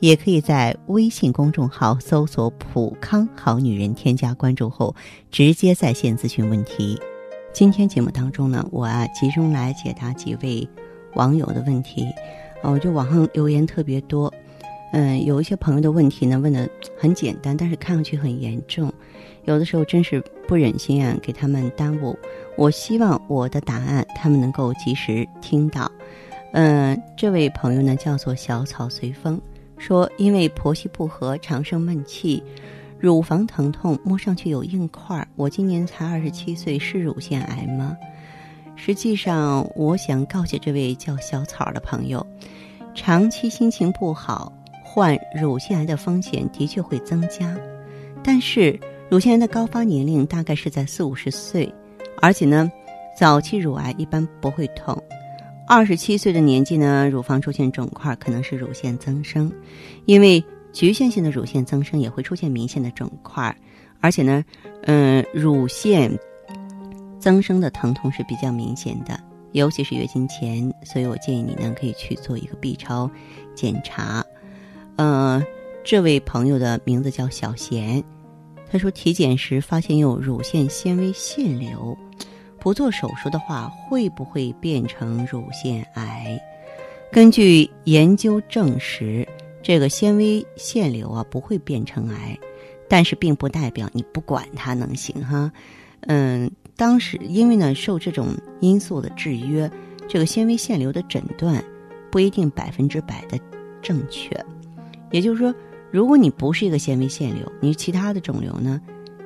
也可以在微信公众号搜索“普康好女人”，添加关注后直接在线咨询问题。今天节目当中呢，我啊集中来解答几位网友的问题。啊，我就网上留言特别多，嗯，有一些朋友的问题呢问的很简单，但是看上去很严重，有的时候真是不忍心啊给他们耽误。我希望我的答案他们能够及时听到。嗯，这位朋友呢叫做小草随风。说，因为婆媳不和，常生闷气，乳房疼痛，摸上去有硬块儿。我今年才二十七岁，是乳腺癌吗？实际上，我想告诫这位叫小草的朋友，长期心情不好，患乳腺癌的风险的确会增加。但是，乳腺癌的高发年龄大概是在四五十岁，而且呢，早期乳癌一般不会痛。二十七岁的年纪呢，乳房出现肿块，可能是乳腺增生，因为局限性的乳腺增生也会出现明显的肿块，而且呢，嗯，乳腺增生的疼痛是比较明显的，尤其是月经前，所以我建议你呢可以去做一个 B 超检查。嗯，这位朋友的名字叫小贤，他说体检时发现有乳腺纤维腺瘤。不做手术的话，会不会变成乳腺癌？根据研究证实，这个纤维腺瘤啊不会变成癌，但是并不代表你不管它能行哈。嗯，当时因为呢受这种因素的制约，这个纤维腺瘤的诊断不一定百分之百的正确。也就是说，如果你不是一个纤维腺瘤，你其他的肿瘤呢，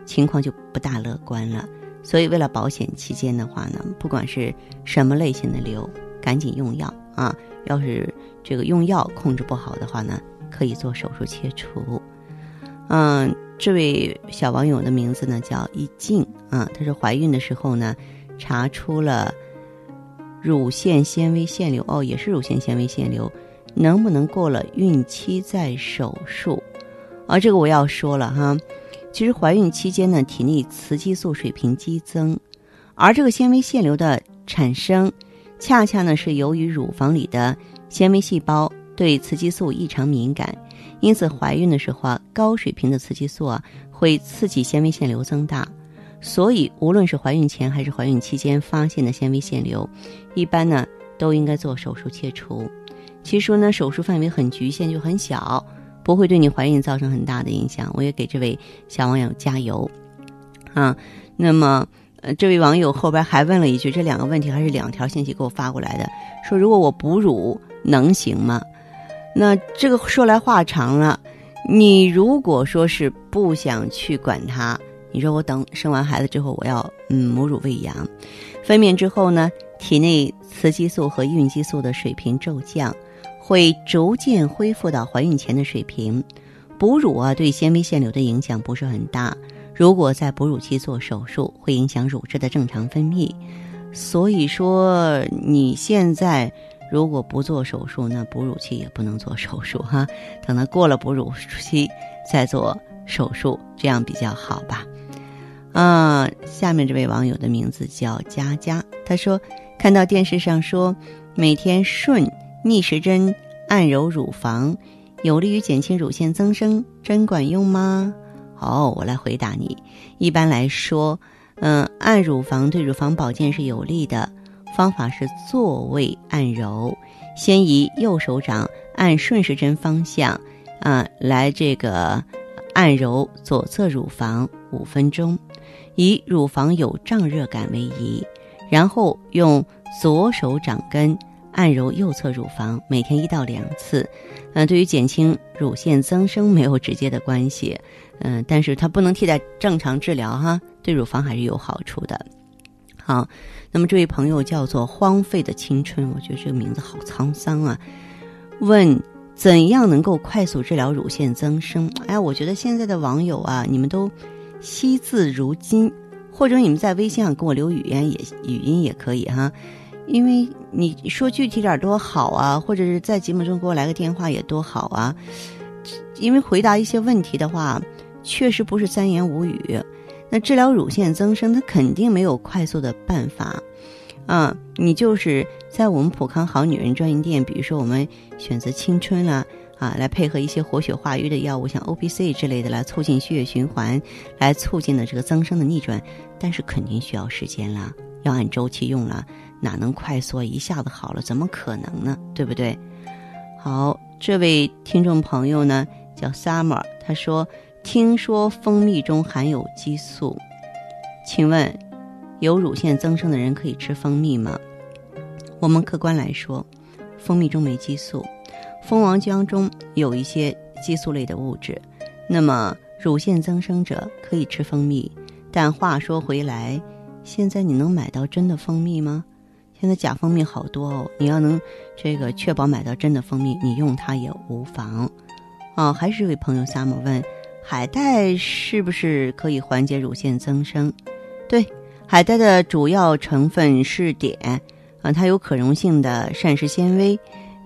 情况就不大乐观了。所以，为了保险期间的话呢，不管是什么类型的瘤，赶紧用药啊！要是这个用药控制不好的话呢，可以做手术切除。嗯，这位小网友的名字呢叫一静啊，她说怀孕的时候呢，查出了乳腺纤维腺瘤哦，也是乳腺纤维腺瘤，能不能过了孕期再手术？啊，这个我要说了哈。其实怀孕期间呢，体内雌激素水平激增，而这个纤维腺瘤的产生，恰恰呢是由于乳房里的纤维细胞对雌激素异常敏感，因此怀孕的时候啊，高水平的雌激素啊会刺激纤维腺瘤增大，所以无论是怀孕前还是怀孕期间发现的纤维腺瘤，一般呢都应该做手术切除。其实呢，手术范围很局限，就很小。不会对你怀孕造成很大的影响，我也给这位小网友加油，啊，那么呃，这位网友后边还问了一句，这两个问题还是两条信息给我发过来的，说如果我哺乳能行吗？那这个说来话长了，你如果说是不想去管它，你说我等生完孩子之后我要嗯母乳喂养，分娩之后呢，体内雌激素和孕激素的水平骤降。会逐渐恢复到怀孕前的水平，哺乳啊对纤维腺瘤的影响不是很大。如果在哺乳期做手术，会影响乳汁的正常分泌。所以说，你现在如果不做手术，那哺乳期也不能做手术哈。等到过了哺乳期再做手术，这样比较好吧？啊，下面这位网友的名字叫佳佳，他说看到电视上说每天顺。逆时针按揉乳房，有利于减轻乳腺增生，真管用吗？哦，我来回答你。一般来说，嗯，按乳房对乳房保健是有利的。方法是坐位按揉，先以右手掌按顺时针方向，啊，来这个按揉左侧乳房五分钟，以乳房有胀热感为宜，然后用左手掌根。按揉右侧乳房，每天一到两次，嗯，对于减轻乳腺增生没有直接的关系，嗯，但是它不能替代正常治疗哈，对乳房还是有好处的。好，那么这位朋友叫做荒废的青春，我觉得这个名字好沧桑啊。问怎样能够快速治疗乳腺增生？哎，我觉得现在的网友啊，你们都惜字如金，或者你们在微信上给我留语言也语音也可以哈，因为你说具体点多好啊，或者是在节目中给我来个电话也多好啊。因为回答一些问题的话，确实不是三言五语。那治疗乳腺增生，它肯定没有快速的办法。啊，你就是在我们普康好女人专营店，比如说我们选择青春啦，啊，来配合一些活血化瘀的药物，像 O P C 之类的，来促进血液循环，来促进的这个增生的逆转。但是肯定需要时间啦，要按周期用了，哪能快速一下子好了？怎么可能呢？对不对？好，这位听众朋友呢叫 Summer，他说听说蜂蜜中含有激素，请问？有乳腺增生的人可以吃蜂蜜吗？我们客观来说，蜂蜜中没激素，蜂王浆中有一些激素类的物质。那么，乳腺增生者可以吃蜂蜜，但话说回来，现在你能买到真的蜂蜜吗？现在假蜂蜜好多哦，你要能这个确保买到真的蜂蜜，你用它也无妨。哦，还是一位朋友 Summer 问，海带是不是可以缓解乳腺增生？对。海带的主要成分是碘，啊，它有可溶性的膳食纤维，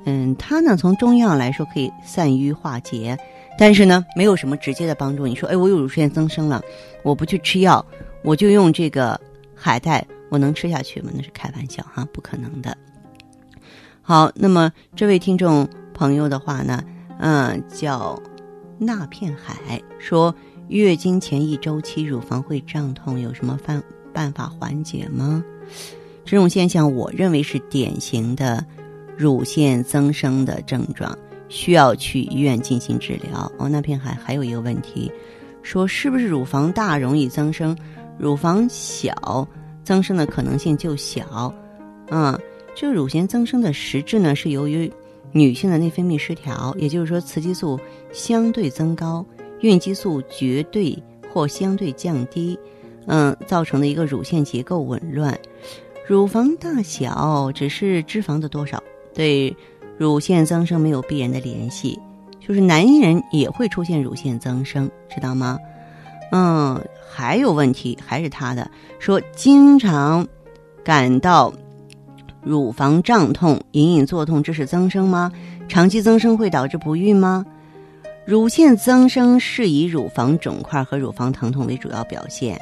嗯，它呢从中药来说可以散瘀化结，但是呢没有什么直接的帮助。你说，哎，我有乳腺增生了，我不去吃药，我就用这个海带，我能吃下去吗？那是开玩笑哈，不可能的。好，那么这位听众朋友的话呢，嗯，叫那片海，说月经前一周期乳房会胀痛，有什么方？办法缓解吗？这种现象，我认为是典型的乳腺增生的症状，需要去医院进行治疗。哦，那片海还有一个问题，说是不是乳房大容易增生，乳房小增生的可能性就小？嗯，这乳腺增生的实质呢，是由于女性的内分泌失调，也就是说雌激素相对增高，孕激素绝对或相对降低。嗯，造成的一个乳腺结构紊乱，乳房大小只是脂肪的多少，对乳腺增生没有必然的联系。就是男人也会出现乳腺增生，知道吗？嗯，还有问题，还是他的说，经常感到乳房胀痛、隐隐作痛，这是增生吗？长期增生会导致不孕吗？乳腺增生是以乳房肿块和乳房疼痛为主要表现。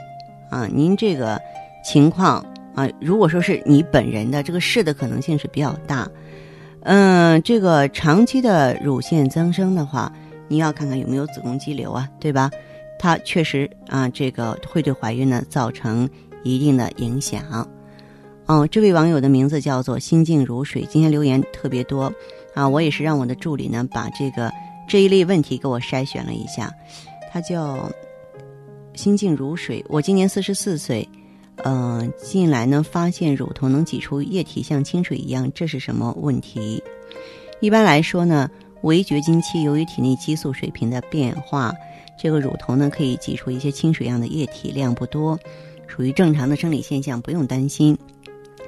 啊，您这个情况啊，如果说是你本人的这个是的可能性是比较大。嗯，这个长期的乳腺增生的话，你要看看有没有子宫肌瘤啊，对吧？它确实啊，这个会对怀孕呢造成一定的影响。哦，这位网友的名字叫做心静如水，今天留言特别多啊，我也是让我的助理呢把这个这一类问题给我筛选了一下，他叫。心静如水，我今年四十四岁，嗯，近来呢发现乳头能挤出液体，像清水一样，这是什么问题？一般来说呢，围绝经期由于体内激素水平的变化，这个乳头呢可以挤出一些清水样的液体，量不多，属于正常的生理现象，不用担心。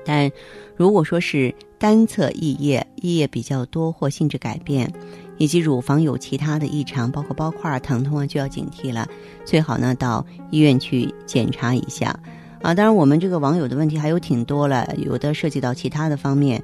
但如果说是单侧溢液，溢液比较多或性质改变。以及乳房有其他的异常，包括包块疼痛啊，就要警惕了。最好呢到医院去检查一下啊。当然，我们这个网友的问题还有挺多了，有的涉及到其他的方面。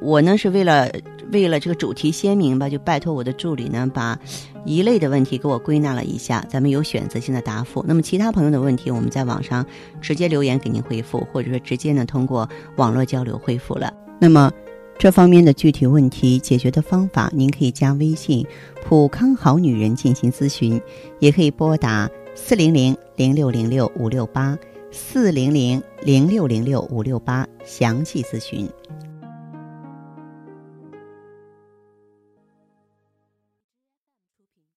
我呢是为了为了这个主题鲜明吧，就拜托我的助理呢把一类的问题给我归纳了一下，咱们有选择性的答复。那么其他朋友的问题，我们在网上直接留言给您回复，或者说直接呢通过网络交流回复了。那么。这方面的具体问题解决的方法，您可以加微信“普康好女人”进行咨询，也可以拨打四零零零六零六五六八四零零零六零六五六八详细咨询。